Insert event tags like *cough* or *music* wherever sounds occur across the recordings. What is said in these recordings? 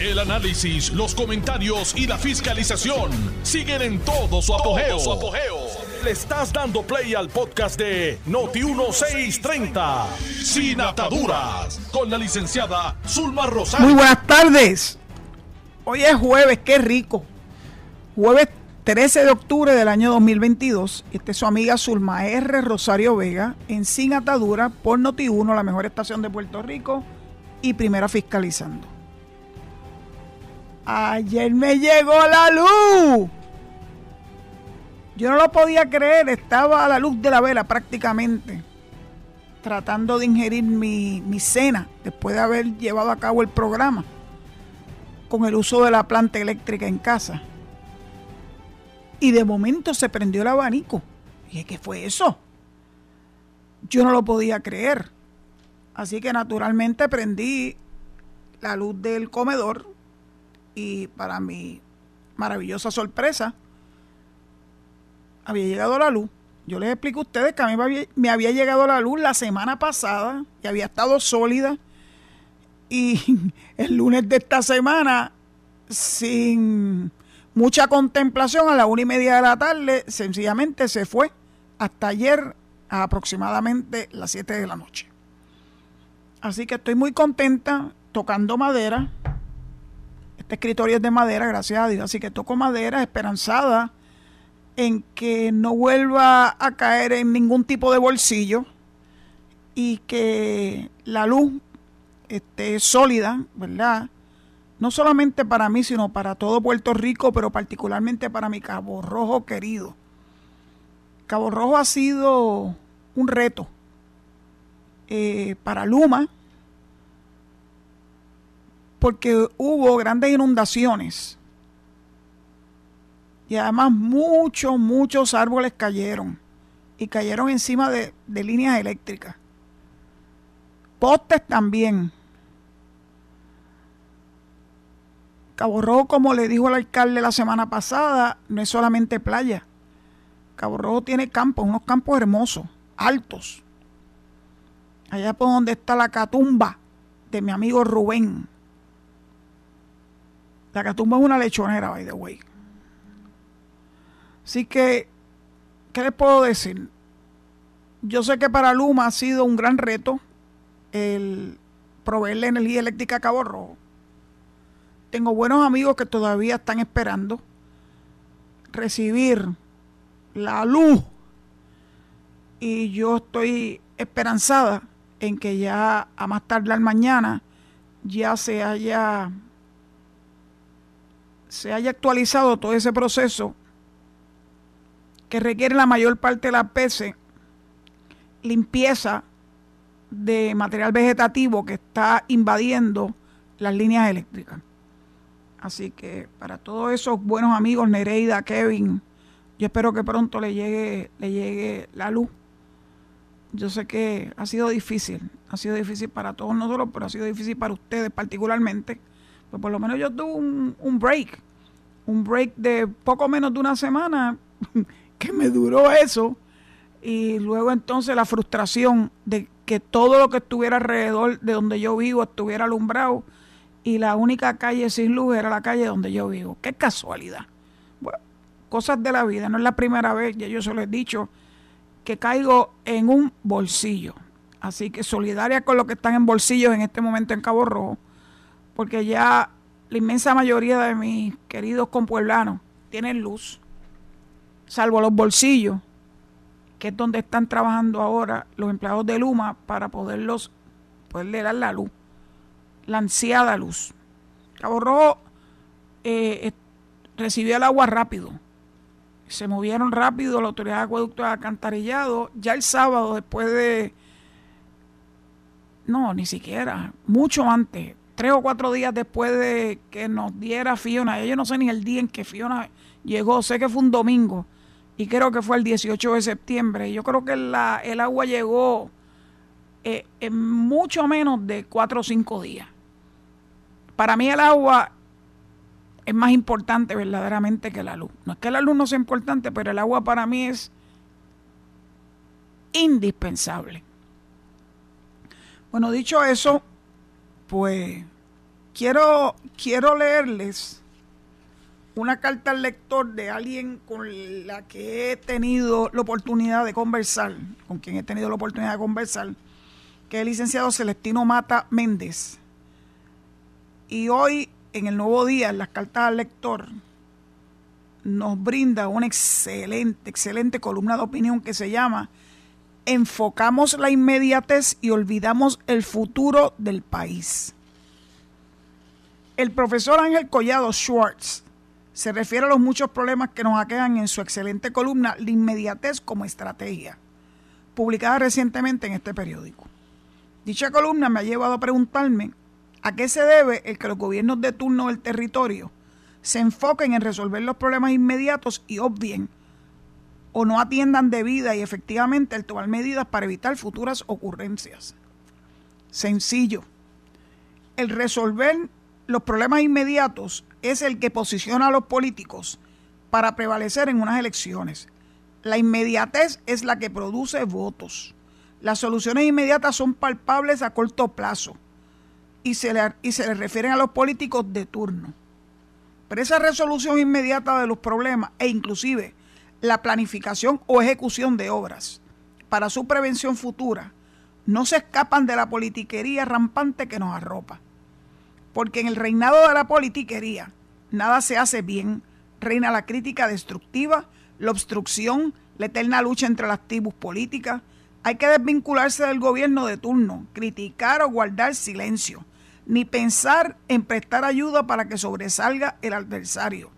El análisis, los comentarios y la fiscalización siguen en todo su apogeo. Le estás dando play al podcast de Noti1630, Sin Ataduras, con la licenciada Zulma Rosario. Muy buenas tardes. Hoy es jueves, qué rico. Jueves 13 de octubre del año 2022. Esta es su amiga Zulma R. Rosario Vega en Sin Atadura por Noti1, la mejor estación de Puerto Rico y primera fiscalizando. Ayer me llegó la luz. Yo no lo podía creer, estaba a la luz de la vela prácticamente, tratando de ingerir mi, mi cena después de haber llevado a cabo el programa con el uso de la planta eléctrica en casa. Y de momento se prendió el abanico. Y ¿qué fue eso? Yo no lo podía creer. Así que naturalmente prendí la luz del comedor y para mi maravillosa sorpresa, había llegado la luz. Yo les explico a ustedes que a mí me había llegado la luz la semana pasada y había estado sólida. Y *laughs* el lunes de esta semana, sin mucha contemplación, a la una y media de la tarde, sencillamente se fue hasta ayer a aproximadamente las 7 de la noche. Así que estoy muy contenta tocando madera. Este escritorio es de madera, gracias a Dios. Así que toco madera esperanzada en que no vuelva a caer en ningún tipo de bolsillo y que la luz esté sólida, ¿verdad? No solamente para mí, sino para todo Puerto Rico, pero particularmente para mi Cabo Rojo querido. Cabo Rojo ha sido un reto eh, para Luma, porque hubo grandes inundaciones y además muchos, muchos árboles cayeron y cayeron encima de, de líneas eléctricas. Postes también. Cabo Rojo, como le dijo el alcalde la semana pasada, no es solamente playa. Cabo Rojo tiene campos, unos campos hermosos, altos allá por donde está la catumba de mi amigo Rubén. La catumba es una lechonera, by the way. Así que, ¿qué les puedo decir? Yo sé que para Luma ha sido un gran reto el proveerle energía eléctrica a Cabo Rojo. Tengo buenos amigos que todavía están esperando recibir la luz y yo estoy esperanzada en que ya a más tardar mañana ya se haya se haya actualizado todo ese proceso que requiere la mayor parte de la PC limpieza de material vegetativo que está invadiendo las líneas eléctricas. Así que para todos esos buenos amigos, Nereida, Kevin, yo espero que pronto le llegue, le llegue la luz yo sé que ha sido difícil, ha sido difícil para todos nosotros, pero ha sido difícil para ustedes particularmente. Pues por lo menos yo tuve un, un break, un break de poco menos de una semana *laughs* que me duró eso. Y luego entonces la frustración de que todo lo que estuviera alrededor de donde yo vivo estuviera alumbrado y la única calle sin luz era la calle donde yo vivo. Qué casualidad. Bueno, cosas de la vida, no es la primera vez, ya yo se lo he dicho que caigo en un bolsillo. Así que solidaria con los que están en bolsillos en este momento en Cabo Rojo, porque ya la inmensa mayoría de mis queridos compueblanos tienen luz, salvo los bolsillos, que es donde están trabajando ahora los empleados de Luma para poderlos poderle dar la luz, la ansiada luz. Cabo Rojo eh, recibió el agua rápido se movieron rápido la autoridad de acueducto de alcantarillado. Ya el sábado, después de. No, ni siquiera. Mucho antes. Tres o cuatro días después de que nos diera Fiona. Yo no sé ni el día en que Fiona llegó. Sé que fue un domingo. Y creo que fue el 18 de septiembre. Yo creo que el agua llegó eh, en mucho menos de cuatro o cinco días. Para mí el agua es más importante verdaderamente que la luz. No es que la luz no sea importante, pero el agua para mí es indispensable. Bueno, dicho eso, pues quiero, quiero leerles una carta al lector de alguien con la que he tenido la oportunidad de conversar, con quien he tenido la oportunidad de conversar, que es el licenciado Celestino Mata Méndez. Y hoy, en el nuevo día, en las cartas al lector, nos brinda una excelente, excelente columna de opinión que se llama Enfocamos la inmediatez y olvidamos el futuro del país. El profesor Ángel Collado Schwartz se refiere a los muchos problemas que nos aquejan en su excelente columna La inmediatez como estrategia, publicada recientemente en este periódico. Dicha columna me ha llevado a preguntarme a qué se debe el que los gobiernos de turno del territorio se enfoquen en resolver los problemas inmediatos y obvien o no atiendan debida y efectivamente el tomar medidas para evitar futuras ocurrencias. Sencillo. El resolver los problemas inmediatos es el que posiciona a los políticos para prevalecer en unas elecciones. La inmediatez es la que produce votos. Las soluciones inmediatas son palpables a corto plazo y se le, y se le refieren a los políticos de turno. Pero esa resolución inmediata de los problemas e inclusive la planificación o ejecución de obras para su prevención futura no se escapan de la politiquería rampante que nos arropa. Porque en el reinado de la politiquería nada se hace bien, reina la crítica destructiva, la obstrucción, la eterna lucha entre las tribus políticas. Hay que desvincularse del gobierno de turno, criticar o guardar silencio, ni pensar en prestar ayuda para que sobresalga el adversario.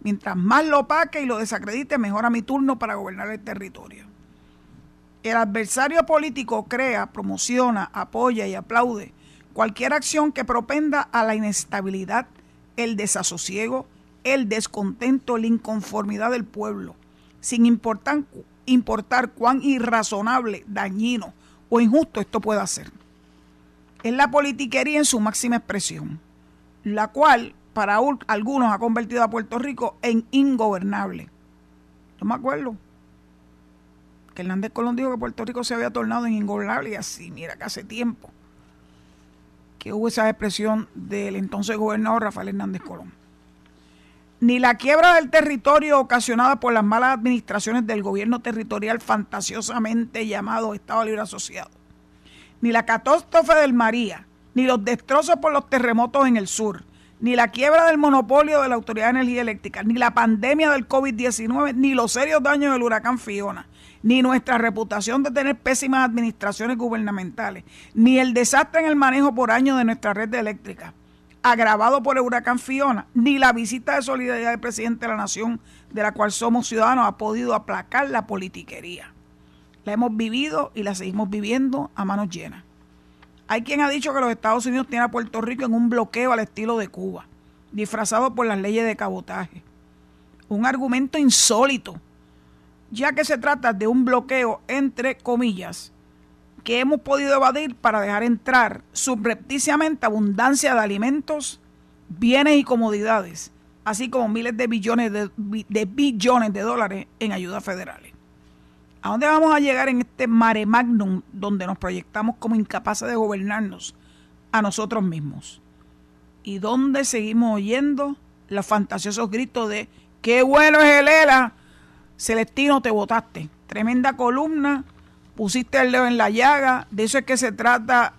Mientras más lo opaque y lo desacredite, mejor a mi turno para gobernar el territorio. El adversario político crea, promociona, apoya y aplaude cualquier acción que propenda a la inestabilidad, el desasosiego, el descontento, la inconformidad del pueblo, sin importar, importar cuán irrazonable, dañino o injusto esto pueda ser. Es la politiquería en su máxima expresión, la cual para algunos ha convertido a Puerto Rico en ingobernable. Yo me acuerdo que Hernández Colón dijo que Puerto Rico se había tornado en ingobernable y así, mira que hace tiempo que hubo esa expresión del entonces gobernador Rafael Hernández Colón. Ni la quiebra del territorio ocasionada por las malas administraciones del gobierno territorial fantasiosamente llamado Estado Libre Asociado, ni la catástrofe del María, ni los destrozos por los terremotos en el sur, ni la quiebra del monopolio de la Autoridad de Energía Eléctrica, ni la pandemia del COVID-19, ni los serios daños del huracán Fiona, ni nuestra reputación de tener pésimas administraciones gubernamentales, ni el desastre en el manejo por años de nuestra red eléctrica, agravado por el huracán Fiona, ni la visita de solidaridad del presidente de la Nación, de la cual somos ciudadanos, ha podido aplacar la politiquería. La hemos vivido y la seguimos viviendo a manos llenas. Hay quien ha dicho que los Estados Unidos tienen a Puerto Rico en un bloqueo al estilo de Cuba, disfrazado por las leyes de cabotaje. Un argumento insólito, ya que se trata de un bloqueo entre comillas que hemos podido evadir para dejar entrar subrepticiamente abundancia de alimentos, bienes y comodidades, así como miles de billones de, billones de dólares en ayudas federales. ¿A dónde vamos a llegar en este mare magnum donde nos proyectamos como incapaces de gobernarnos a nosotros mismos? ¿Y dónde seguimos oyendo los fantasiosos gritos de qué bueno es el ELA? Celestino, te votaste. Tremenda columna, pusiste el dedo en la llaga, de eso es que se trata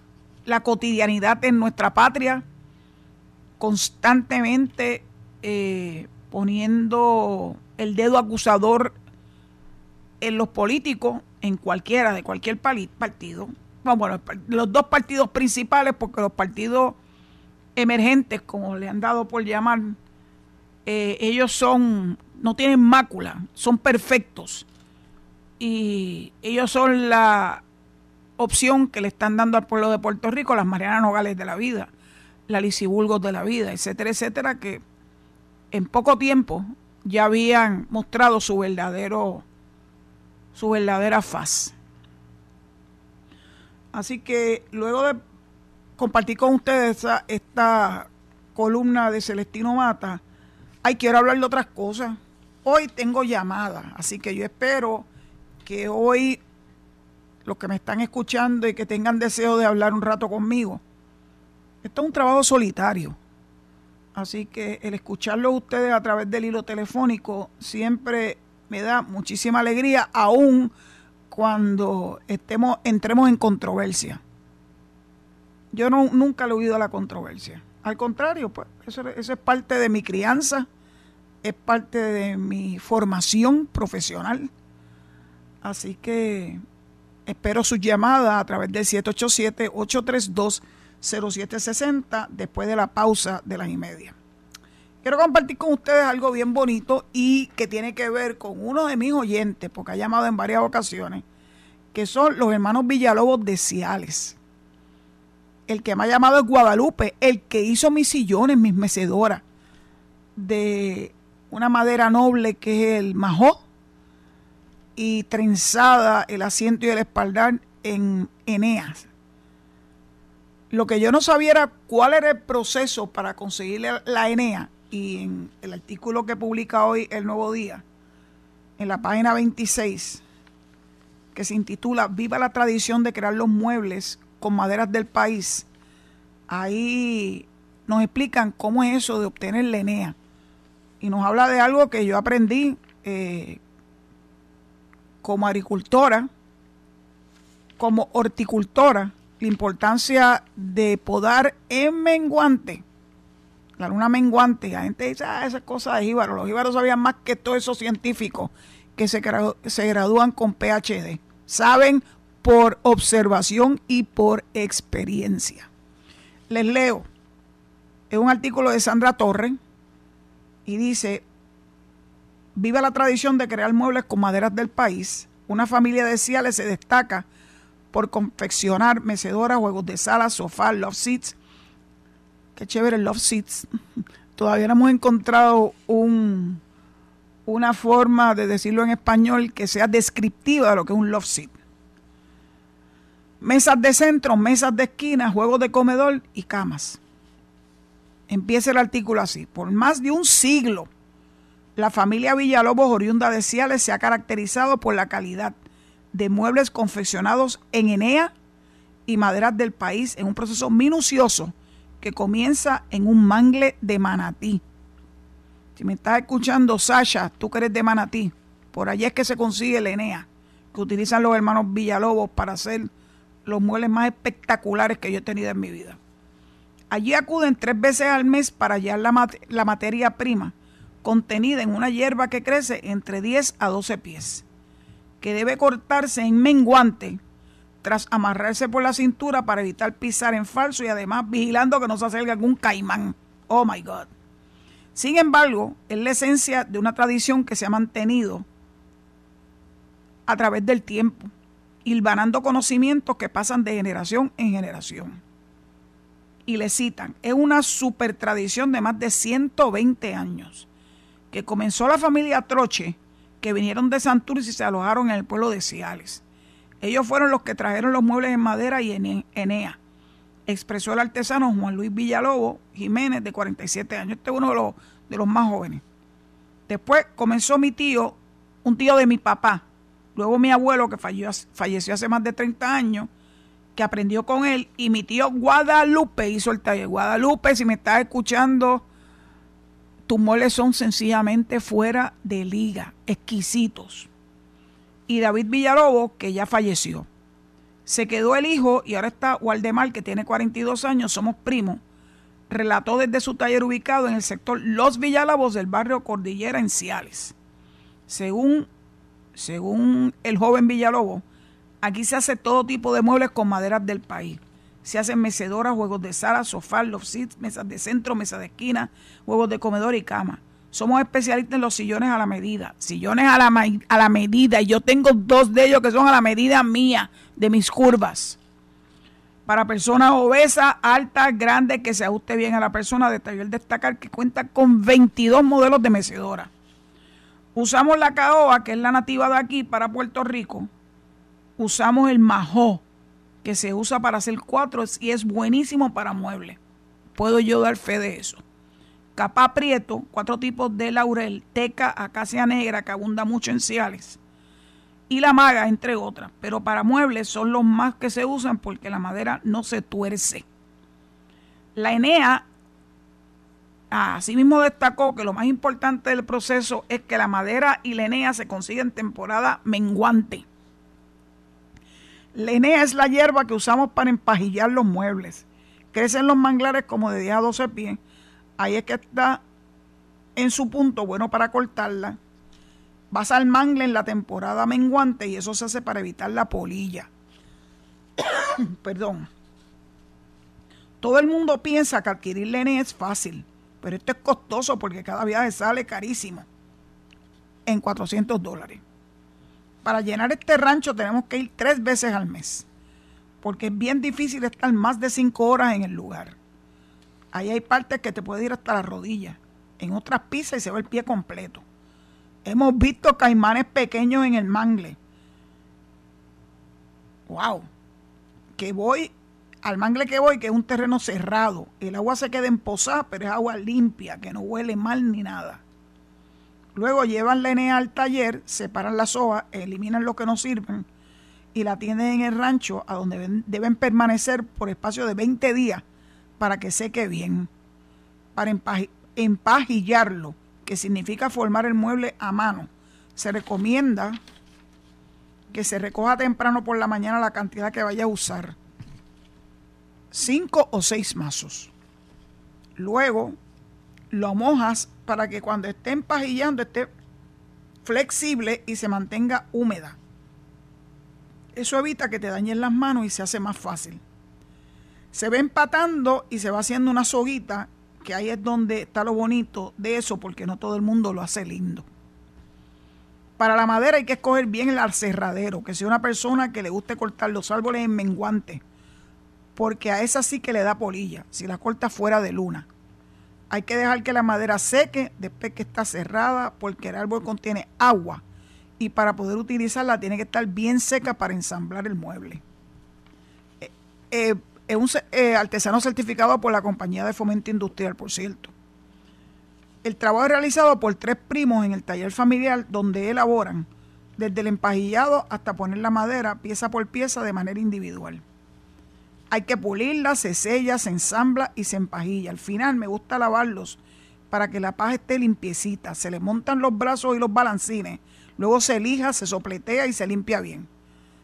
la cotidianidad en nuestra patria, constantemente eh, poniendo el dedo acusador en los políticos, en cualquiera, de cualquier partido, bueno, los dos partidos principales, porque los partidos emergentes, como le han dado por llamar, eh, ellos son, no tienen mácula, son perfectos. Y ellos son la opción que le están dando al pueblo de Puerto Rico, las Marianas Nogales de la vida, la Lisibulgos de la vida, etcétera, etcétera, que en poco tiempo ya habían mostrado su verdadero su verdadera faz. Así que luego de compartir con ustedes esta, columna de Celestino Mata, ay, quiero hablar de otras cosas. Hoy tengo llamada, así que yo espero que hoy los que me están escuchando y que tengan deseo de hablar un rato conmigo, esto es un trabajo solitario. Así que el escucharlo ustedes a través del hilo telefónico siempre me da muchísima alegría, aún cuando estemos, entremos en controversia. Yo no, nunca le he oído a la controversia. Al contrario, pues eso, eso es parte de mi crianza, es parte de mi formación profesional. Así que espero sus llamadas a través del 787-832-0760 después de la pausa de las y media. Quiero compartir con ustedes algo bien bonito y que tiene que ver con uno de mis oyentes, porque ha llamado en varias ocasiones, que son los hermanos Villalobos de Ciales. El que me ha llamado es Guadalupe, el que hizo mis sillones, mis mecedoras, de una madera noble que es el majó, y trenzada el asiento y el espaldar en Eneas. Lo que yo no sabía era cuál era el proceso para conseguir la Enea y en el artículo que publica hoy El Nuevo Día, en la página 26, que se intitula Viva la tradición de crear los muebles con maderas del país, ahí nos explican cómo es eso de obtener la Enea. Y nos habla de algo que yo aprendí eh, como agricultora, como horticultora, la importancia de podar en menguante la luna menguante, la gente dice, ah, esa cosa de jíbaro. Los jíbaros sabían más que todos esos científicos que se, se gradúan con PhD. Saben por observación y por experiencia. Les leo. Es un artículo de Sandra Torre y dice, viva la tradición de crear muebles con maderas del país. Una familia de Ciales se destaca por confeccionar mecedoras, juegos de sala, sofás, love seats, Qué chévere el Love Seats. Todavía no hemos encontrado un, una forma de decirlo en español que sea descriptiva de lo que es un Love Seat. Mesas de centro, mesas de esquina, juegos de comedor y camas. Empieza el artículo así. Por más de un siglo, la familia Villalobos oriunda de Ciales se ha caracterizado por la calidad de muebles confeccionados en Enea y maderas del país en un proceso minucioso que comienza en un mangle de manatí. Si me estás escuchando, Sasha, tú que eres de manatí, por allí es que se consigue el Enea, que utilizan los hermanos Villalobos para hacer los muebles más espectaculares que yo he tenido en mi vida. Allí acuden tres veces al mes para hallar la, la materia prima contenida en una hierba que crece entre 10 a 12 pies, que debe cortarse en menguante tras amarrarse por la cintura para evitar pisar en falso y además vigilando que no se acerque algún caimán. Oh my God. Sin embargo, es la esencia de una tradición que se ha mantenido a través del tiempo, hilvanando conocimientos que pasan de generación en generación. Y le citan, es una super tradición de más de 120 años, que comenzó la familia Troche, que vinieron de Santurce y se alojaron en el pueblo de Ciales ellos fueron los que trajeron los muebles en madera y en Enea. Expresó el artesano Juan Luis Villalobo Jiménez, de 47 años. Este es uno de los, de los más jóvenes. Después comenzó mi tío, un tío de mi papá. Luego mi abuelo, que falleció, hace más de 30 años, que aprendió con él. Y mi tío Guadalupe hizo el taller. Guadalupe, si me estás escuchando, tus muebles son sencillamente fuera de liga, exquisitos y David Villalobos, que ya falleció. Se quedó el hijo y ahora está Waldemar, que tiene 42 años, somos primos. Relató desde su taller ubicado en el sector Los Villalobos del barrio Cordillera en Ciales. Según, según el joven Villalobos, aquí se hace todo tipo de muebles con maderas del país. Se hacen mecedoras, juegos de sala, sofás, love seats, mesas de centro, mesas de esquina, juegos de comedor y cama. Somos especialistas en los sillones a la medida. Sillones a la, a la medida. Y yo tengo dos de ellos que son a la medida mía, de mis curvas. Para personas obesas, altas, grandes, que se ajuste bien a la persona. Detalló el destacar que cuenta con 22 modelos de mecedora. Usamos la caoba, que es la nativa de aquí, para Puerto Rico. Usamos el majó, que se usa para hacer cuatro y es buenísimo para muebles. Puedo yo dar fe de eso capa prieto, cuatro tipos de laurel, teca, acacia negra, que abunda mucho en ciales, y la maga, entre otras. Pero para muebles son los más que se usan porque la madera no se tuerce. La Enea Asimismo destacó que lo más importante del proceso es que la madera y la enea se consiguen en temporada menguante. La enea es la hierba que usamos para empajillar los muebles. Crecen los manglares como de 10 a 12 pies. Ahí es que está en su punto bueno para cortarla. Vas al mangle en la temporada menguante y eso se hace para evitar la polilla. *coughs* Perdón. Todo el mundo piensa que adquirir leña es fácil, pero esto es costoso porque cada viaje sale carísimo, en 400 dólares. Para llenar este rancho tenemos que ir tres veces al mes, porque es bien difícil estar más de cinco horas en el lugar. Ahí hay partes que te puede ir hasta la rodilla, en otras pisas y se ve el pie completo. Hemos visto caimanes pequeños en el mangle. ¡Wow! Que voy al mangle que voy, que es un terreno cerrado. El agua se queda emposada, pero es agua limpia, que no huele mal ni nada. Luego llevan la enea al taller, separan las hojas, eliminan lo que no sirven y la tienen en el rancho a donde deben permanecer por espacio de 20 días para que seque bien, para empajillarlo, que significa formar el mueble a mano. Se recomienda que se recoja temprano por la mañana la cantidad que vaya a usar cinco o seis mazos. Luego lo mojas para que cuando esté empajillando esté flexible y se mantenga húmeda. Eso evita que te dañen las manos y se hace más fácil. Se va empatando y se va haciendo una soguita, que ahí es donde está lo bonito de eso, porque no todo el mundo lo hace lindo. Para la madera hay que escoger bien el arcerradero, que sea una persona que le guste cortar los árboles en menguante porque a esa sí que le da polilla, si la corta fuera de luna. Hay que dejar que la madera seque después que está cerrada, porque el árbol contiene agua y para poder utilizarla tiene que estar bien seca para ensamblar el mueble. Eh, eh, es un eh, artesano certificado por la compañía de fomento industrial, por cierto. El trabajo es realizado por tres primos en el taller familiar donde elaboran desde el empajillado hasta poner la madera pieza por pieza de manera individual. Hay que pulirla, se sella, se ensambla y se empajilla. Al final me gusta lavarlos para que la paja esté limpiecita. Se le montan los brazos y los balancines. Luego se lija, se sopletea y se limpia bien.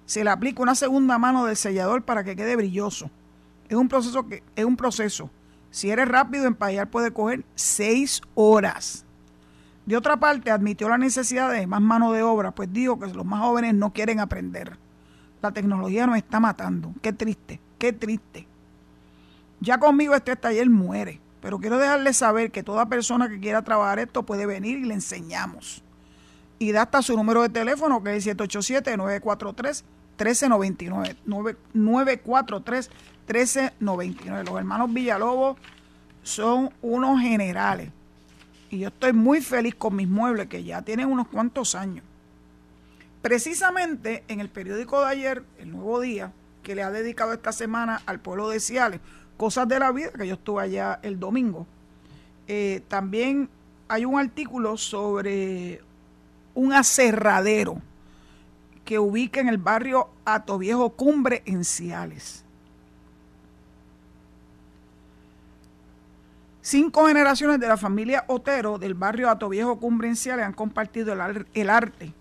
Se le aplica una segunda mano del sellador para que quede brilloso. Es un proceso que es un proceso. Si eres rápido, empallar puede coger seis horas. De otra parte, admitió la necesidad de más mano de obra, pues dijo que los más jóvenes no quieren aprender. La tecnología nos está matando. Qué triste. Qué triste. Ya conmigo este taller muere, pero quiero dejarle saber que toda persona que quiera trabajar esto puede venir y le enseñamos. Y da hasta su número de teléfono que es 787-943-1399. 943-1399. Los hermanos Villalobos son unos generales. Y yo estoy muy feliz con mis muebles que ya tienen unos cuantos años. Precisamente en el periódico de ayer, El Nuevo Día, que le ha dedicado esta semana al pueblo de Ciales, Cosas de la Vida, que yo estuve allá el domingo. Eh, también hay un artículo sobre un aserradero que ubica en el barrio Atoviejo Cumbre en Ciales. Cinco generaciones de la familia Otero del barrio Atoviejo Cumbre en Ciales han compartido el arte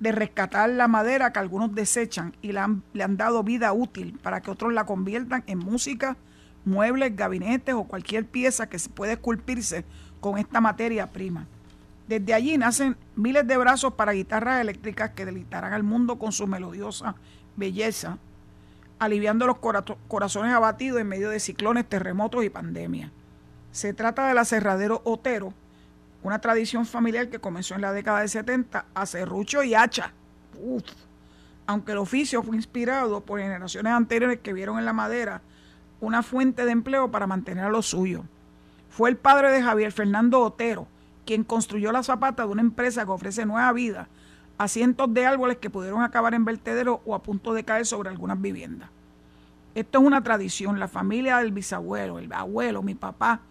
de rescatar la madera que algunos desechan y le han, dado vida útil para que otros la conviertan en música, muebles, gabinetes o cualquier pieza que se puede esculpirse con esta materia prima. Desde allí nacen miles de brazos para guitarras eléctricas que deleitarán al mundo con su melodiosa belleza, aliviando los corazones abatidos en medio de ciclones, terremotos y pandemias. Se trata del aserradero Otero, una tradición familiar que comenzó en la década de 70 a y hacha. Aunque el oficio fue inspirado por generaciones anteriores que vieron en la madera una fuente de empleo para mantener a lo suyo. Fue el padre de Javier Fernando Otero quien construyó la zapata de una empresa que ofrece nueva vida a cientos de árboles que pudieron acabar en vertederos o a punto de caer sobre algunas viviendas. Esto es una tradición. La familia del bisabuelo, el abuelo, mi papá,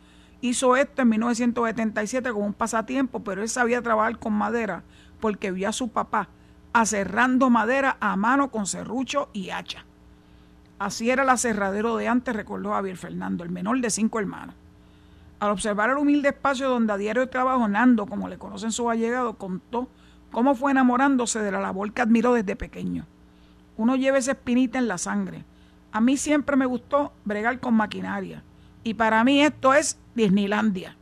hizo esto en 1977 como un pasatiempo, pero él sabía trabajar con madera porque vio a su papá aserrando madera a mano con serrucho y hacha. Así era el aserradero de antes, recordó Javier Fernando, el menor de cinco hermanos. Al observar el humilde espacio donde a diario de trabajo Nando, como le conocen sus allegados, contó cómo fue enamorándose de la labor que admiró desde pequeño. Uno lleva esa espinita en la sangre. A mí siempre me gustó bregar con maquinaria. Y para mí esto es Disneylandia.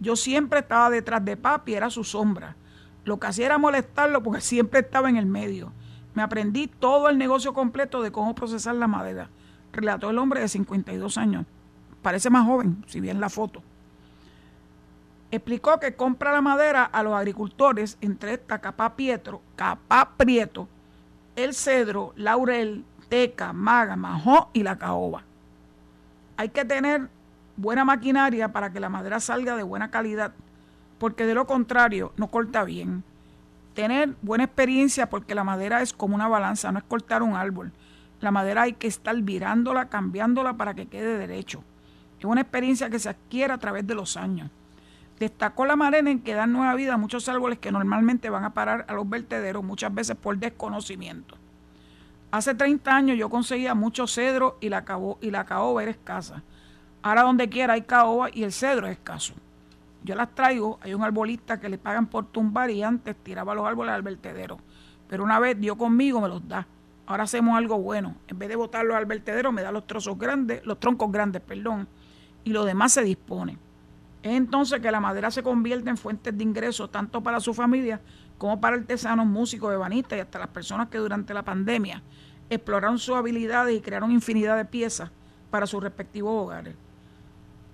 Yo siempre estaba detrás de papi, era su sombra. Lo que hacía era molestarlo porque *laughs* siempre estaba en el medio. Me aprendí todo el negocio completo de cómo procesar la madera, relató el hombre de 52 años. Parece más joven, si bien la foto. Explicó que compra la madera a los agricultores entre esta capa pietro, capa prieto, el cedro, laurel, teca, maga, majó y la caoba. Hay que tener buena maquinaria para que la madera salga de buena calidad, porque de lo contrario no corta bien. Tener buena experiencia porque la madera es como una balanza, no es cortar un árbol. La madera hay que estar virándola, cambiándola para que quede derecho. Es una experiencia que se adquiere a través de los años. Destacó la madera en que dan nueva vida a muchos árboles que normalmente van a parar a los vertederos, muchas veces por desconocimiento. Hace 30 años yo conseguía mucho cedro y la, y la era escasa. Ahora donde quiera hay caoba y el cedro es escaso. Yo las traigo, hay un arbolista que le pagan por tumbar y antes tiraba los árboles al vertedero. Pero una vez dio conmigo, me los da. Ahora hacemos algo bueno. En vez de botarlos al vertedero, me da los trozos grandes, los troncos grandes, perdón, y lo demás se dispone. Es entonces que la madera se convierte en fuentes de ingresos tanto para su familia como para artesanos, músicos, ebanistas y hasta las personas que durante la pandemia exploraron sus habilidades y crearon infinidad de piezas para sus respectivos hogares.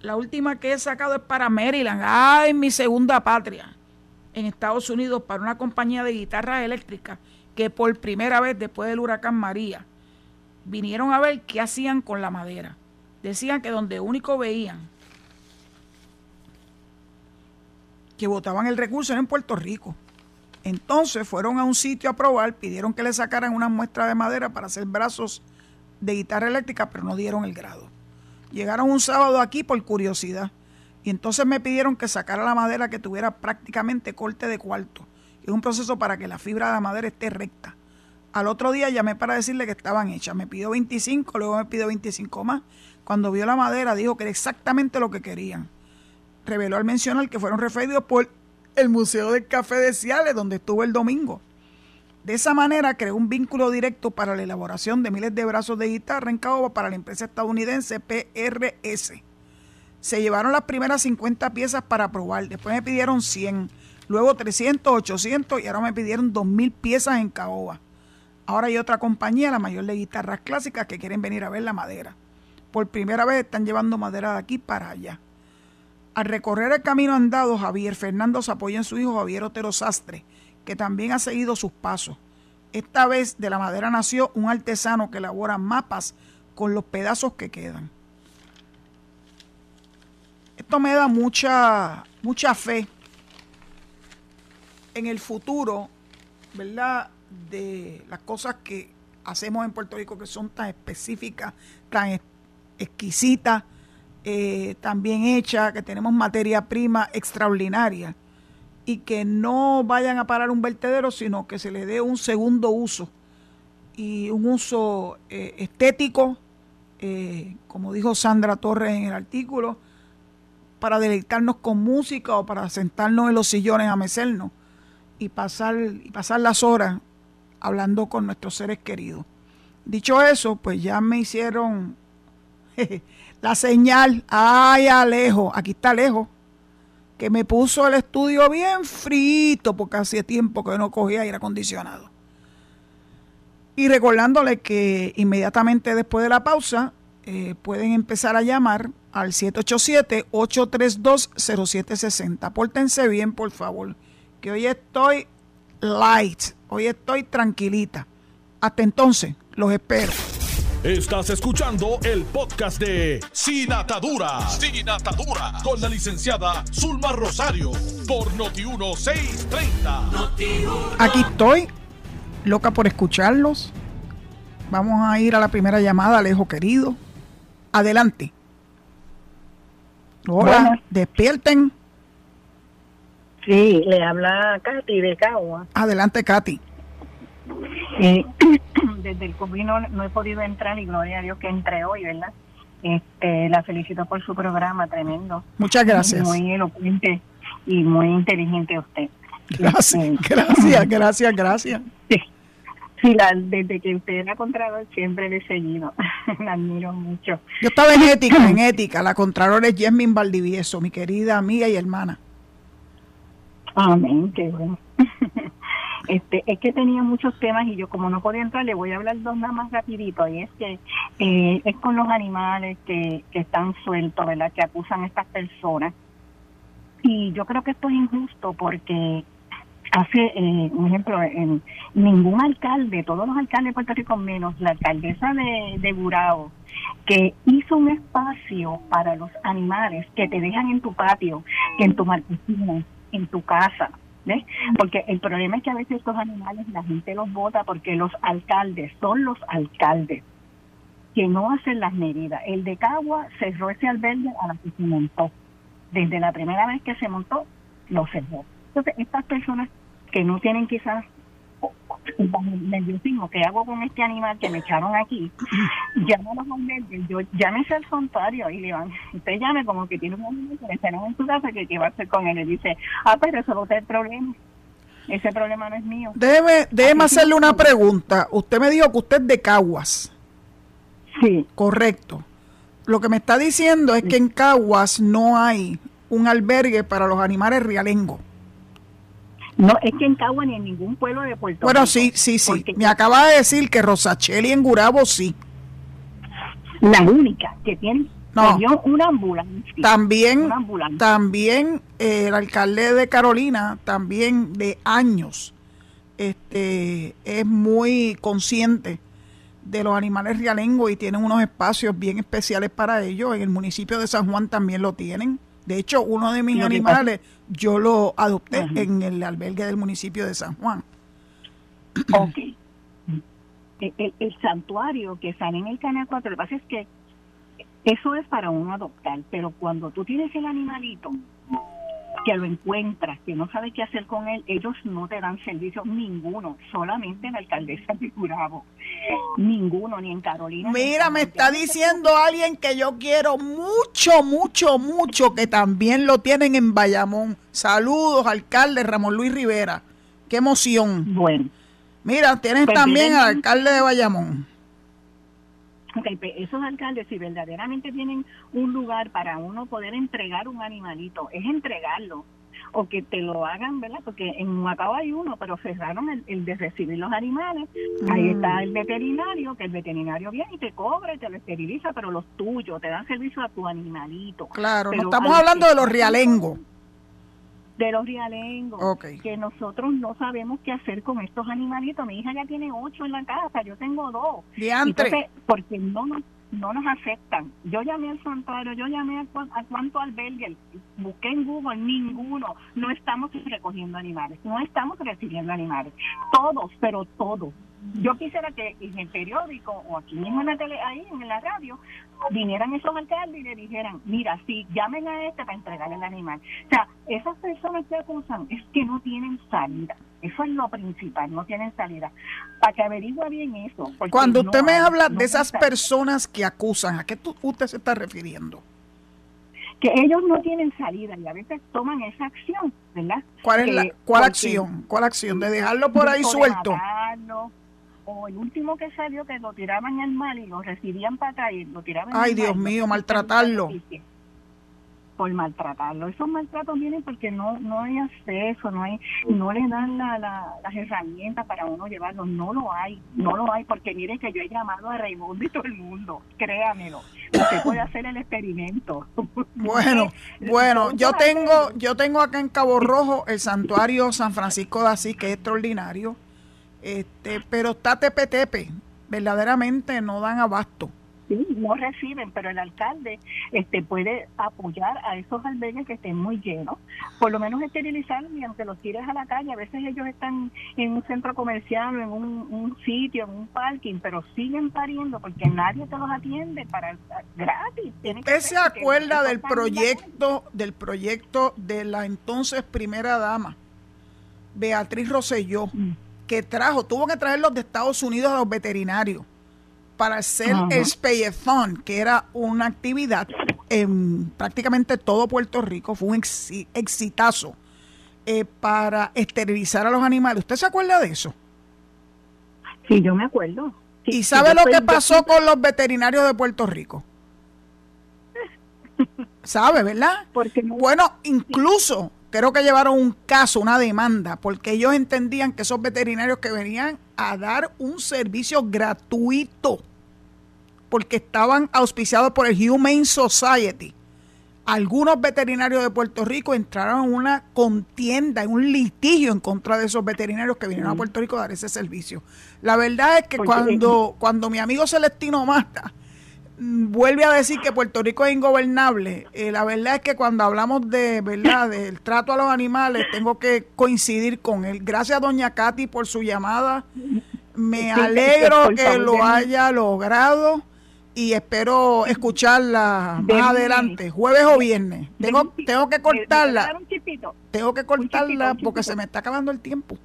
La última que he sacado es para Maryland. ¡Ay, mi segunda patria! En Estados Unidos para una compañía de guitarras eléctricas que por primera vez después del huracán María vinieron a ver qué hacían con la madera. Decían que donde único veían que votaban el recurso era en Puerto Rico. Entonces fueron a un sitio a probar, pidieron que le sacaran una muestra de madera para hacer brazos de guitarra eléctrica, pero no dieron el grado. Llegaron un sábado aquí por curiosidad y entonces me pidieron que sacara la madera que tuviera prácticamente corte de cuarto. Es un proceso para que la fibra de la madera esté recta. Al otro día llamé para decirle que estaban hechas. Me pidió 25, luego me pidió 25 más. Cuando vio la madera dijo que era exactamente lo que querían. Reveló al mencionar que fueron referidos por el Museo del Café de Ciales, donde estuvo el domingo. De esa manera creó un vínculo directo para la elaboración de miles de brazos de guitarra en caoba para la empresa estadounidense PRS. Se llevaron las primeras 50 piezas para probar, después me pidieron 100, luego 300, 800 y ahora me pidieron 2.000 piezas en caoba. Ahora hay otra compañía, la mayor de guitarras clásicas, que quieren venir a ver la madera. Por primera vez están llevando madera de aquí para allá. Al recorrer el camino andado, Javier Fernando se apoya en su hijo Javier Otero Sastre, que también ha seguido sus pasos. Esta vez de la madera nació un artesano que elabora mapas con los pedazos que quedan. Esto me da mucha, mucha fe en el futuro, ¿verdad? De las cosas que hacemos en Puerto Rico que son tan específicas, tan exquisitas, eh, tan bien hechas, que tenemos materia prima extraordinaria y que no vayan a parar un vertedero, sino que se le dé un segundo uso y un uso eh, estético, eh, como dijo Sandra Torres en el artículo, para deleitarnos con música o para sentarnos en los sillones a mecernos y pasar, y pasar las horas hablando con nuestros seres queridos. Dicho eso, pues ya me hicieron *laughs* la señal, ay Alejo, aquí está Alejo, que me puso el estudio bien frito porque hacía tiempo que no cogía aire acondicionado. Y recordándole que inmediatamente después de la pausa eh, pueden empezar a llamar al 787-832-0760. Pórtense bien, por favor, que hoy estoy light, hoy estoy tranquilita. Hasta entonces, los espero. Estás escuchando el podcast de Sin Atadura. Sin Atadura. Con la licenciada Zulma Rosario. Por Noti1630. Aquí estoy, loca por escucharlos. Vamos a ir a la primera llamada, Alejo querido. Adelante. Hola, despierten. Sí, le habla Katy de Cagua. Adelante, Katy. Eh, *clears throat* desde el comino no he podido entrar y gloria a Dios que entré hoy, ¿verdad? Este, la felicito por su programa, tremendo. Muchas gracias. Muy elocuente y muy inteligente usted. Gracias, este, *laughs* *laughs* gracias, gracias, gracias. Sí, la, desde que usted la Contralor siempre le he seguido. *laughs* la admiro mucho. Yo estaba en ética, en ética. La Contralor es Yasmin Valdivieso, mi querida amiga y hermana. Amén, qué bueno. Este, es que tenía muchos temas y yo como no podía entrar le voy a hablar dos nada más rapidito y es que eh, es con los animales que, que están sueltos, ¿verdad? Que acusan a estas personas. Y yo creo que esto es injusto porque hace, eh, un ejemplo, en ningún alcalde, todos los alcaldes de Puerto Rico menos la alcaldesa de, de Burao, que hizo un espacio para los animales que te dejan en tu patio, en tu marquesina, en tu casa, ¿ves? Porque el problema es que a veces estos animales la gente los vota porque los alcaldes son los alcaldes que no hacen las medidas. El de Cagua cerró ese albergue a la que se montó. Desde la primera vez que se montó, lo cerró. Entonces, estas personas que no tienen quizás nerviosismo que hago con este animal que me echaron aquí, llámalos a un yo llámese al santuario y le van, usted llame como que tiene un animal que le esperan en su casa que qué va a hacer con él, y dice, ah, pero eso no es el problema. Ese problema no es mío. Déjeme, déjeme hacerle una pregunta. Usted me dijo que usted es de Caguas. Sí. Correcto. Lo que me está diciendo es que en Caguas no hay un albergue para los animales rialengos. No, es que en Cagua ni en ningún pueblo de Puerto Rico. Bueno, sí, sí, sí. Me acaba de decir que Rosacheli en Gurabo sí. La única que tiene no. una ambulancia. También, también eh, el alcalde de Carolina, también de años, este, es muy consciente de los animales rialengos y tienen unos espacios bien especiales para ellos. En el municipio de San Juan también lo tienen. De hecho, uno de mis animales yo lo adopté en el albergue del municipio de San Juan. Ok. El, santuario que sale en el Canal 4, lo que pasa es que eso es para uno adoptar, pero cuando tú tienes el animalito, que lo encuentras, que no sabes qué hacer con él, ellos no te dan servicio ninguno, solamente la alcaldesa de Curabo. Ninguno, ni en Carolina. Mira, me está diciendo alguien que yo quiero mucho, mucho, mucho, que también lo tienen en Bayamón. Saludos, alcalde Ramón Luis Rivera. Qué emoción. Bueno. Mira, tienes pues también al alcalde de Bayamón. Okay, esos alcaldes, si verdaderamente tienen un lugar para uno poder entregar un animalito, es entregarlo o que te lo hagan, ¿verdad? Porque en Macao hay uno, pero cerraron el, de recibir los animales. Ahí está el mm. veterinario, que el veterinario viene y te cobra y te lo esteriliza, pero los tuyos, te dan servicio a tu animalito. Claro, no estamos hablando de los rialengos de los rialengos, que nosotros no sabemos qué hacer con estos animalitos. Mi hija ya tiene ocho en la casa, yo tengo dos. Entonces, porque no nos, no nos aceptan. Yo llamé al santuario, yo llamé a, a cuánto albergue, busqué en Google, ninguno. No estamos recogiendo animales, no estamos recibiendo animales. Todos, pero todos. Yo quisiera que en el periódico o aquí mismo en la tele, ahí en la radio, vinieran esos alcaldes y le dijeran, mira, sí, llamen a este para entregarle el animal. O sea, esas personas que acusan es que no tienen salida. Eso es lo principal, no tienen salida. Para que averigüe bien eso. Cuando usted me habla de esas personas que acusan, ¿a qué usted se está refiriendo? Que ellos no tienen salida y a veces toman esa acción, ¿verdad? ¿Cuál, es la, cuál acción? ¿Cuál acción? ¿De dejarlo por ahí suelto? O el último que salió que lo tiraban al mar y lo recibían para acá y lo tiraban Ay, Dios mío, maltratarlo. Por maltratarlo. Esos maltratos vienen porque no no hay acceso, no hay no le dan la, las herramientas para uno llevarlo. No lo hay, no lo hay porque miren que yo he llamado a Raimundo y todo el mundo, créamelo. Usted puede hacer el experimento. *laughs* Bueno, bueno, yo tengo yo tengo acá en Cabo Rojo el santuario San Francisco de Asís que es extraordinario este, pero está tepe-tepe, verdaderamente no dan abasto. Sí, no reciben, pero el alcalde este puede apoyar a esos albergues que estén muy llenos, por lo menos esterilizarlos y aunque los tires a la calle, a veces ellos están en un centro comercial, en un, sitio, en un parking, pero siguen pariendo porque nadie te los atiende para gratis. ¿Usted se acuerda del proyecto, del proyecto de la entonces primera dama, Beatriz Rosselló? Mm que trajo, tuvo que traerlos de Estados Unidos a los veterinarios para hacer el Spayathon, que era una actividad en prácticamente todo Puerto Rico, fue un exitazo eh, para esterilizar a los animales. ¿Usted se acuerda de eso? Sí, yo me acuerdo. ¿Y sabe lo que pasó con los veterinarios de Puerto Rico? *laughs* ¿Sabe, verdad? Porque Bueno, incluso creo que llevaron un caso, una demanda, porque ellos entendían que esos veterinarios que venían a dar un servicio gratuito, porque estaban auspiciados por el Humane Society. Algunos veterinarios de Puerto Rico entraron en una contienda, en un litigio en contra de esos veterinarios que vinieron a Puerto Rico a dar ese servicio. La verdad es que cuando, cuando mi amigo Celestino Mata vuelve a decir que Puerto Rico es ingobernable. Eh, la verdad es que cuando hablamos de verdad *laughs* del trato a los animales, tengo que coincidir con él. Gracias, doña Katy, por su llamada. Me alegro que lo haya logrado y espero escucharla más adelante, jueves o viernes. Tengo, tengo que cortarla. Tengo que cortarla porque se me está acabando el tiempo.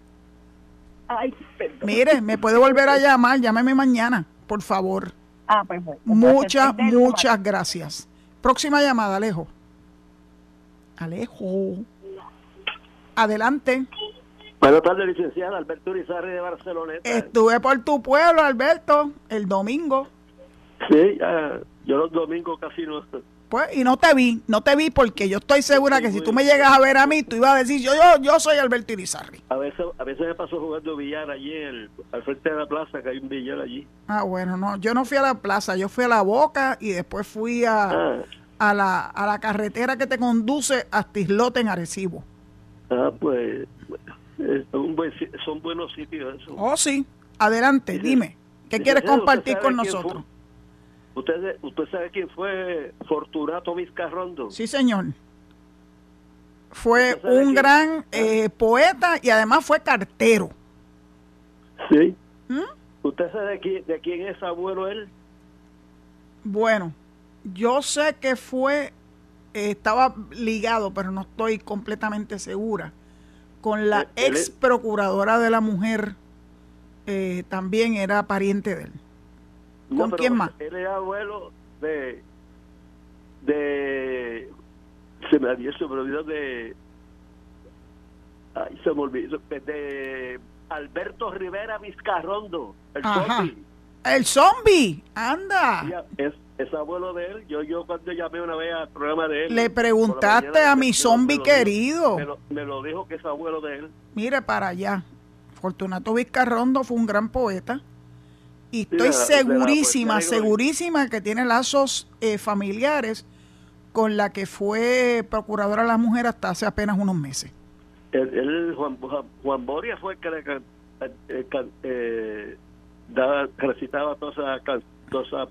Mire, me puede volver a llamar, llámeme mañana, por favor. Ah, pues, muchas, muchas gracias. Próxima llamada, Alejo. Alejo. Adelante. Buenas tardes, licenciada Alberto Urizarri de Barceloneta. Estuve por tu pueblo, Alberto, el domingo. Sí, yo los domingos casi no. Pues, y no te vi, no te vi porque yo estoy segura que si tú me llegas a ver a mí, tú ibas a decir, yo yo, yo soy Alberto Irizarri. A veces, a veces me pasó jugando billar allí, al frente de la plaza, que hay un billar allí. Ah, bueno, no, yo no fui a la plaza, yo fui a la boca y después fui a, ah. a, la, a la carretera que te conduce a Tislote en Arecibo. Ah, pues, son buenos sitios eso. Oh, sí. Adelante, dime, ¿qué quieres compartir con nosotros? ¿Usted, ¿Usted sabe quién fue Fortunato Vizcarrondo? Sí, señor. Fue un gran eh, poeta y además fue cartero. Sí. ¿Mm? ¿Usted sabe de quién, de quién es abuelo él? Bueno, yo sé que fue, eh, estaba ligado, pero no estoy completamente segura, con la ex procuradora de la mujer, eh, también era pariente de él. ¿Con quién más? Él era abuelo de. de. Se me había olvidado de. Ay, se me olvidó. De Alberto Rivera Vizcarrondo, el zombie. El zombie, anda. es, es abuelo de él. Yo, yo cuando llamé una vez al programa de él. Le preguntaste a mi zombie querido. me, lo, me lo dijo que es abuelo de él. Mire para allá. Fortunato Vizcarrondo fue un gran poeta y estoy segurísima, segurísima que tiene lazos eh, familiares con la que fue procuradora de la mujer hasta hace apenas unos meses. El, Juan, Juan, Boria fue el que le, eh, eh, recitaba toda esa,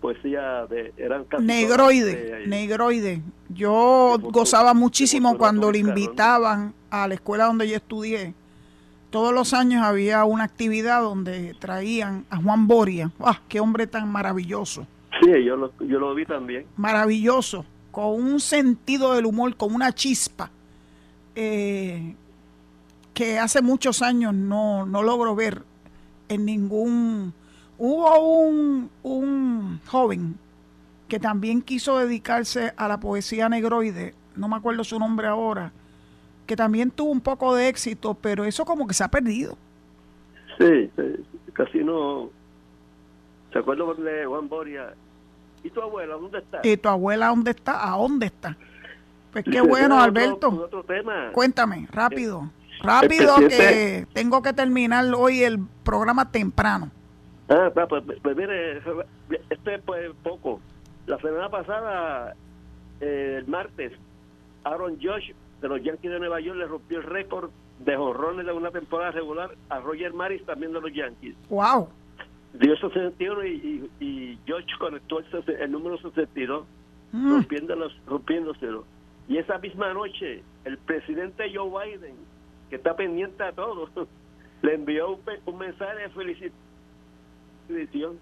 poesía de eran negroide, negroide. Yo gozaba muchísimo cuando le invitaban a la escuela donde yo estudié todos los años había una actividad donde traían a Juan Boria. ¡Ah, qué hombre tan maravilloso! Sí, yo lo, yo lo vi también. Maravilloso, con un sentido del humor, con una chispa, eh, que hace muchos años no, no logro ver en ningún... Hubo un, un joven que también quiso dedicarse a la poesía negroide, no me acuerdo su nombre ahora, que también tuvo un poco de éxito, pero eso como que se ha perdido. Sí, casi no. ¿Se acuerda de Juan Boria? ¿Y tu abuela dónde está? ¿Y tu abuela dónde está? ¿A dónde está? Pues qué *laughs* bueno, Alberto. Cuéntame, rápido. Rápido que tengo que terminar hoy el programa temprano. Ah, pues, pues, pues mire, este pues poco. La semana pasada, eh, el martes, Aaron Josh de los Yankees de Nueva York le rompió el récord de jorrones de una temporada regular a Roger Maris también de los Yankees. ¡Wow! Dio 61 y, y, y George conectó el, número 62, mm. rompiéndoselo. Y esa misma noche, el presidente Joe Biden, que está pendiente a todo, *laughs* le envió un, mensaje de felicitación.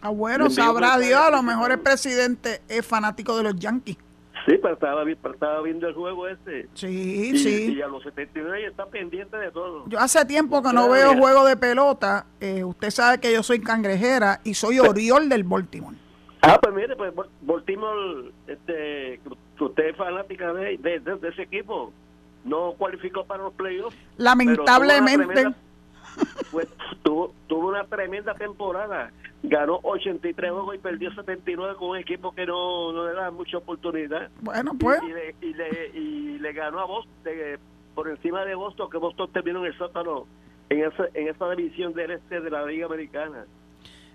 Ah, bueno, sabrá Dios, a lo mejor el presidente es fanático de los Yankees. Sí, pero estaba, estaba viendo el juego ese. Sí, sí. Y a los 79 está pendiente de todo. Yo hace tiempo que no veo juego de pelota. Eh, usted sabe que yo soy cangrejera y soy oriol del Baltimore. Ah, pues mire, pues Baltimore, este, usted es fanática de, de, ese equipo, no cualificó para los playoffs. Lamentablemente. Pues, tuvo, tuvo una tremenda temporada ganó 83 juegos y perdió 79 con un equipo que no, no le da mucha oportunidad. Bueno, pues. Y, le, y, le, y le, ganó a Boston por encima de Boston, que Boston terminó en el sótano en esa, en esa división del este de la Liga Americana.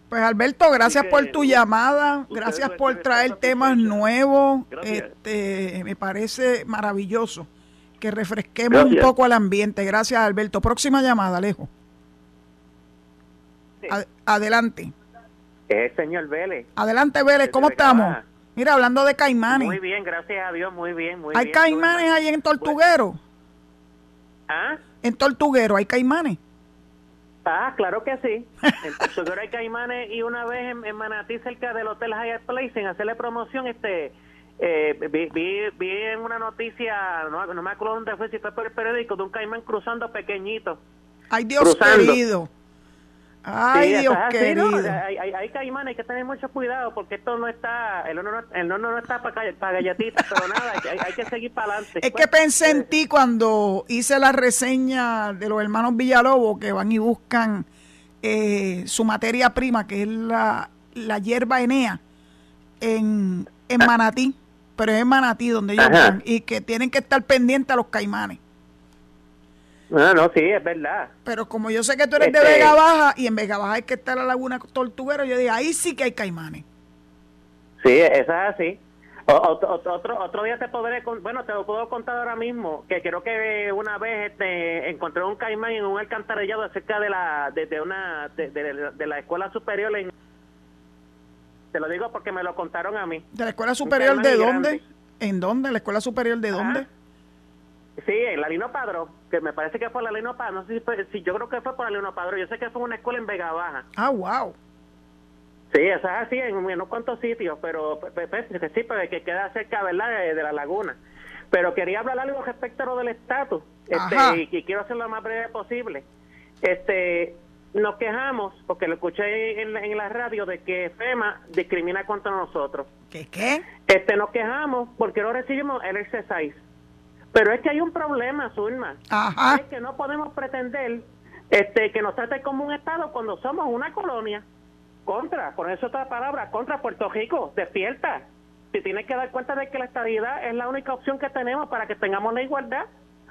Pues Alberto, gracias por tu llamada, gracias por traer temas nuevos. Este, me parece maravilloso que refresquemos un poco al ambiente. Gracias Alberto. Próxima llamada, Alejo. Adelante. Es el señor Vélez. Adelante, Vélez, ¿cómo estamos? Mira, hablando de caimanes. Muy bien, gracias a Dios, muy bien, muy ¿Hay bien. ¿Hay caimanes ahí en Tortuguero? ¿Ah? En Tortuguero, ¿hay caimanes? Ah, claro que sí. *laughs* En Tortuguero hay caimanes y una vez en, Manatí, cerca del Hotel Hyatt Place, en hacerle promoción, este... Eh, vi, vi, en una noticia, no, me acuerdo dónde fue, si fue por el periódico, de un caimán cruzando pequeño. Ay, Dios querido. Ay, Dios querido. hay, hay, caimanes, hay que tener mucho cuidado porque esto no está, el horno no, el no está para, para galletitas, pero nada, hay, que seguir para adelante. Es que pensé en ti cuando hice la reseña de los hermanos Villalobos que van y buscan eh, su materia prima, que es la, la hierba enea, en, en Manatí, pero es en Manatí donde ellos van, y que tienen que estar pendientes a los caimanes. No, no, sí, es verdad. Pero como yo sé que tú eres de este Vega Baja y en Vega Baja hay que estar la laguna Tortuguero, yo digo, ahí sí que hay caimanes. Sí, esa es así. otro, otro, día te podré, bueno, te lo puedo contar ahora mismo, que creo que una vez este, encontré un caimán en un alcantarillado cerca de la de, una de, la escuela superior en te lo digo porque me lo contaron a mí. ¿De la escuela superior de dónde? ¿En dónde? ¿La escuela superior de dónde? Sí, en la Lino Padro, que me parece que fue la Lino Padro, no sé si, yo creo que fue por la Lino Padro, yo sé que fue una escuela en Vega Baja. Ah, wow. Sí, eso es así en, unos cuantos sitios, pero sí, pero que queda cerca, ¿verdad?, de, la laguna. Pero quería hablar algo respecto a lo del estatus, este, y, quiero hacerlo lo más breve posible. Este, nos quejamos, porque lo escuché en, en la radio, de que FEMA discrimina contra nosotros. ¿Qué qué? Este, nos quejamos porque no recibimos el exercise pero es que hay un problema, Zulma. Es que no podemos pretender este, que nos trate como un Estado cuando somos una colonia. Contra, por eso otra palabra, contra Puerto Rico, despierta. Si tienes que dar cuenta de que la estabilidad es la única opción que tenemos para que tengamos la igualdad.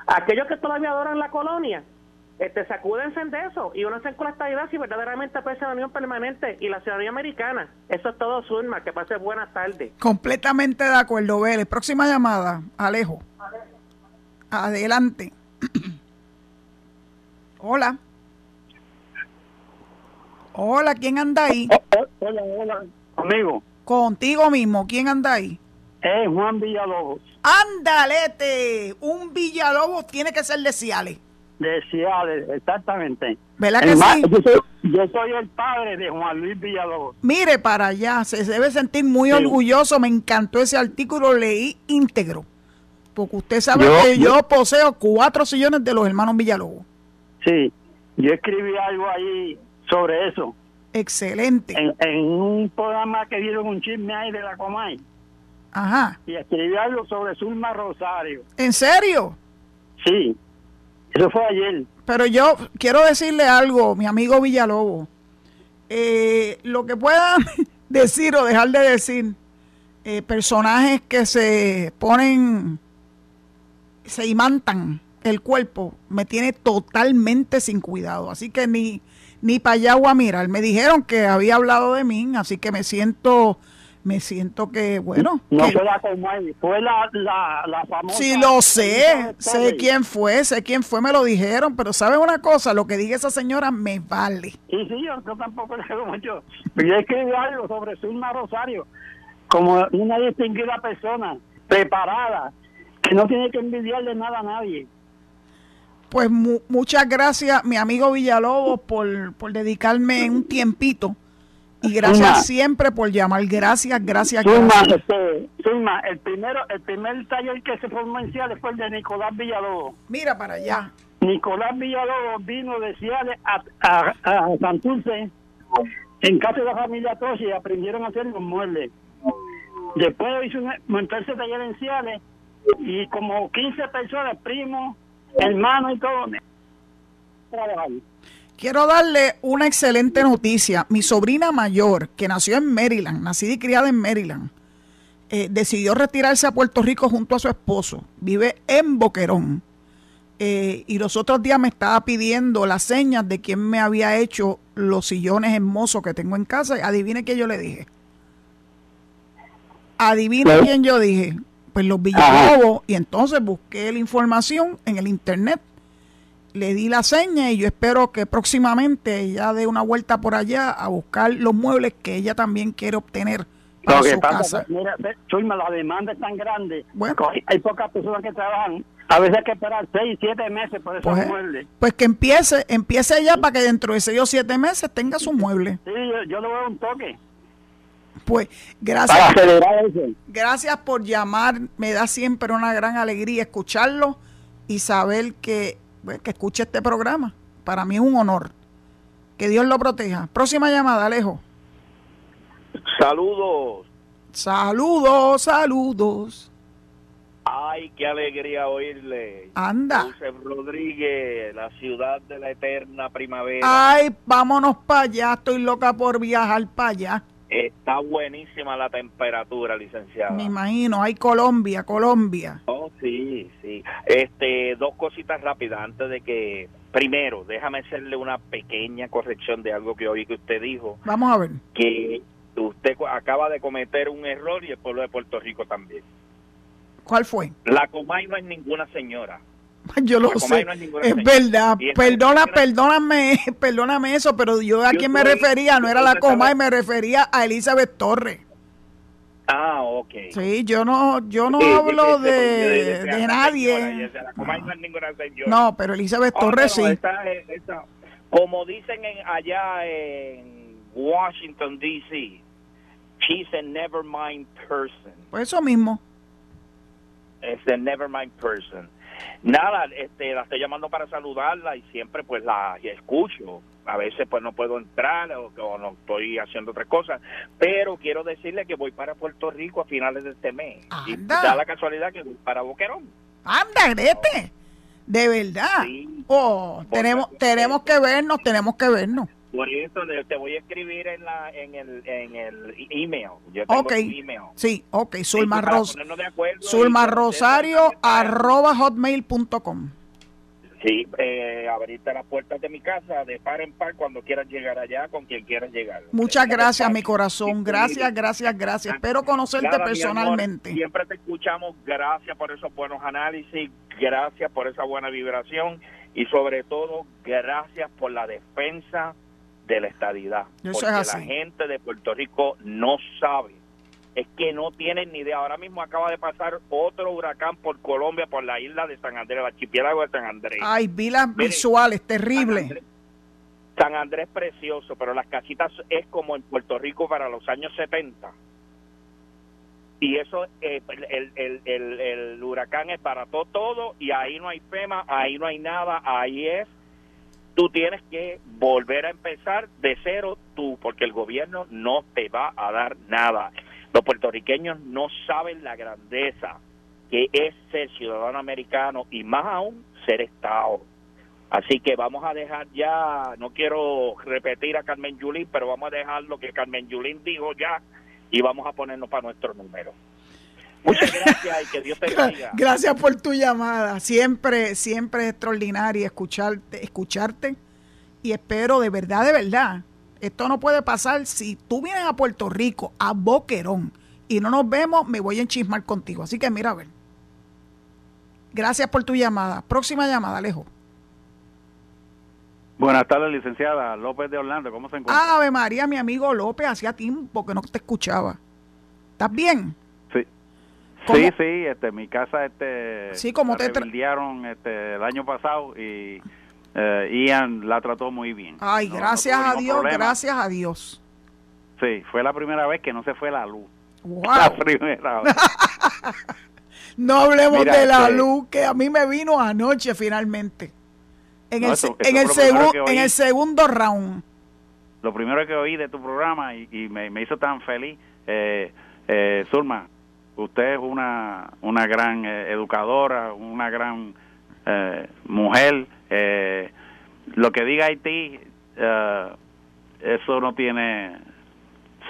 Aquellos que todavía adoran la colonia, este, sacúdense de eso y únanse con la estabilidad si verdaderamente aprecia la unión permanente y la ciudadanía americana. Eso es todo, Zulma. Que pase buenas tardes. Completamente de acuerdo, Vélez. Próxima llamada, Alejo. Adelante. Hola. Hola, ¿quién anda ahí? Oh, oh, hola, hola, amigo. Contigo mismo, ¿quién anda ahí? Es Juan Villalobos. Ándalete, un Villalobos tiene que ser de Ciales. De Ciales, exactamente. ¿Verdad que sí? Yo soy, el padre de Juan Luis Villalobos. Mire para allá, se debe sentir muy orgulloso, me encantó ese artículo, leí íntegro. Porque usted sabe que yo, poseo cuatro sillones de los hermanos Villalobos. Sí, yo escribí algo ahí sobre eso. Excelente. En, un programa que dieron un chisme ahí de la Comay. Ajá. Y escribí algo sobre Zulma Rosario. ¿En serio? Sí, eso fue ayer. Pero yo quiero decirle algo, mi amigo Villalobos. Eh, lo que puedan *laughs* decir o dejar de decir eh, personajes que se ponen se imantan el cuerpo, me tiene totalmente sin cuidado. Así que ni, ni para allá a mirar. Me dijeron que había hablado de mí, así que me siento me siento que, bueno. No fue la fue la, la, la famosa. Sí, lo sé, sé quién fue, sé quién fue, me lo dijeron, pero ¿sabes una cosa? Lo que diga esa señora me vale. Y sí, yo, tampoco le digo mucho. Yo escribí algo sobre Zulma Rosario, como una distinguida persona, preparada, que no tiene que envidiarle nada a nadie. Pues muchas gracias, mi amigo Villalobos, por, por dedicarme un tiempito Y gracias siempre por llamar. Gracias, gracias, gracias. Este, el, primero, el primer taller que se formó en Ciales fue el de Nicolás Villalobos. Mira para allá. Nicolás Villalobos vino de Ciales a, a, a Santurce en casa de la familia Toshi y aprendieron a hacer los muebles. Después hizo montarse taller en Ciales y como 15 personas, primos, hermanos y todo, Quiero darle una excelente noticia. Mi sobrina mayor, que nació en Maryland, nacida y criada en Maryland, eh, decidió retirarse a Puerto Rico junto a su esposo. Vive en Boquerón. Eh, y los otros días me estaba pidiendo las señas de quién me había hecho los sillones hermosos que tengo en casa. Y adivine qué yo le dije. Adivine quién yo dije. Pues los Villalobos. Y entonces busqué la información en el internet le di la seña y yo espero que próximamente ella dé una vuelta por allá a buscar los muebles que ella también quiere obtener para su casa. Mira, la demanda es tan grande. Bueno, hay pocas personas que trabajan. A veces hay que esperar seis, siete meses por esos pues, muebles. Pues que empiece, empiece ya para que dentro de seis o siete meses tenga su mueble. Sí, yo, le voy a un toque. Pues gracias. Gracias por llamar. Me da siempre una gran alegría escucharlo y saber que pues, que escuche este programa. Para mí es un honor. Que Dios lo proteja. Próxima llamada, Alejo. Saludos. Saludos, saludos. Ay, qué alegría oírle. Anda. José Rodríguez, la ciudad de la eterna primavera. Ay, vámonos para allá. Estoy loca por viajar para allá. Está buenísima la temperatura, licenciada. Me imagino, hay Colombia, Colombia. Oh, sí, sí. Este, dos cositas rápidas antes de que primero, déjame hacerle una pequeña corrección de algo que oí que usted dijo. Vamos a ver. Que usted acaba de cometer un error y el pueblo de Puerto Rico también. ¿Cuál fue? La Comay no es ninguna señora. *laughs* Yo lo sé. es, verdad. Perdona, perdóname, *laughs* perdóname eso, pero yo a quien me refería no era la coma y me refería a Elizabeth Torres. Ah, ok. Sí, yo no, yo no hablo de, de, nadie. no, pero Elizabeth ah, Torres sí. como dicen en, allá en Washington, D.C., she's a never mind person. Pues eso mismo. Es a never mind person. Nada, este, la estoy llamando para saludarla y siempre pues la escucho. A veces pues no puedo entrar o, no estoy haciendo otras cosas, pero quiero decirle que voy para Puerto Rico a finales de este mes. Y da la casualidad que voy para Boquerón. Anda, Grete. De verdad. oh, tenemos, tenemos que vernos, tenemos que vernos. Por eso te voy a escribir en, la, en, el, en el email. Yo tengo ok. Email. Sí, ok. Zulma, Ros Zulma Rosario arroba hotmail.com. Sí, eh, abrirte las puertas de mi casa de par en par cuando quieras llegar allá con quien quieras llegar. Muchas gracias, mi corazón. Gracias, gracias, gracias. Espero conocerte personalmente. siempre te escuchamos. Gracias por esos buenos análisis. Gracias por esa buena vibración. Y sobre todo, gracias por la defensa de la estadidad. porque la gente de Puerto Rico no sabe, es que no tienen ni idea. Ahora mismo acaba de pasar otro huracán por Colombia, por la isla de San Andrés, el archipiélago de San Andrés. Ay, vilas visuales, terrible. San Andrés, precioso, pero las casitas es como en Puerto Rico para los años 70. Y eso, eh, el, el, el, el huracán es para todo y ahí no hay FEMA, ahí no hay nada, ahí es tú tienes que volver a empezar de cero tú, porque el gobierno no te va a dar nada. Los puertorriqueños no saben la grandeza que es ser ciudadano americano y más aún ser Estado. Así que vamos a dejar ya, no quiero repetir a Carmen Yulín, pero vamos a dejar lo que Carmen Yulín dijo ya y vamos a ponernos para nuestro número. Muchas gracias y que Dios te *laughs* bendiga. Gracias por tu llamada. Siempre, siempre es extraordinario escucharte, escucharte. Y espero de verdad, de verdad. Esto no puede pasar. Si tú vienes a Puerto Rico, a Boquerón, y no nos vemos, me voy a enchismar contigo. Así que mira, a ver. Gracias por tu llamada. Próxima llamada, Alejo. Buenas tardes, licenciada López de Orlando. ¿Cómo se encuentra? Ave María, mi amigo López, hacía tiempo que no te escuchaba. ¿Estás bien? Sí, sí, este, mi casa este, sí, como te este, el año pasado y eh, Ian la trató muy bien. Ay, gracias a Dios, gracias a Dios. Sí, fue la primera vez que no se fue la luz. *laughs* La primera vez. *laughs* no hablemos de la este luz que a mí me vino anoche finalmente. En, el, en, el, en el segundo round. Lo primero que oí de tu programa y, me, hizo tan feliz, eh, eh, Zulma, usted es una, una gran eh, educadora, una gran eh, mujer. lo que diga Haití, eso no tiene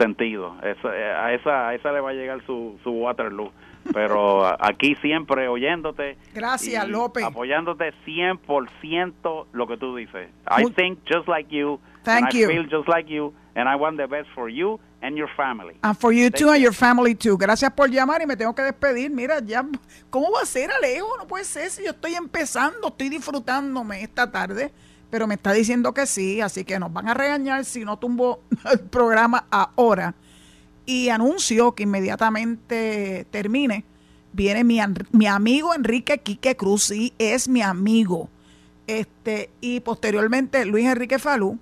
sentido. Eso, eh, a, esa, a esa le va a llegar su, su Waterloo. Pero *laughs* aquí siempre oyéndote. Gracias, López. Apoyándote 100% lo que tú dices. I think just like you. Thank you. I feel just like you. And I want the best for you and your family. And for you too and your family too. Gracias por llamar y me tengo que despedir. Mira, ya, ¿cómo va a ser, Alejo? No puede ser si yo estoy empezando, estoy disfrutándome esta tarde pero me está diciendo que sí, así que nos van a regañar si no tumbo *laughs* el programa ahora. Y anuncio que inmediatamente termine, viene mi, mi amigo Enrique Quique Cruz, sí, es mi amigo. Este, y posteriormente Luis Enrique Falú.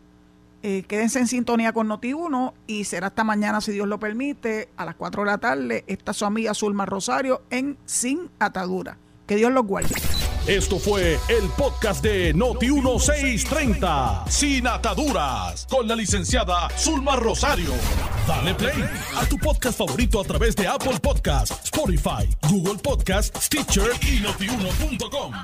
Eh, quédense en sintonía con Noti1 y será hasta mañana, si Dios lo permite, a las 4 de la tarde, esta su amiga Zulma Rosario en Sin Atadura. Que Dios los guarde. Esto fue el podcast de Noti1630, sin ataduras, con la licenciada Zulma Rosario. Dale play a tu podcast favorito a través de Apple Podcasts, Spotify, Google Podcasts, Stitcher y notiuno.com.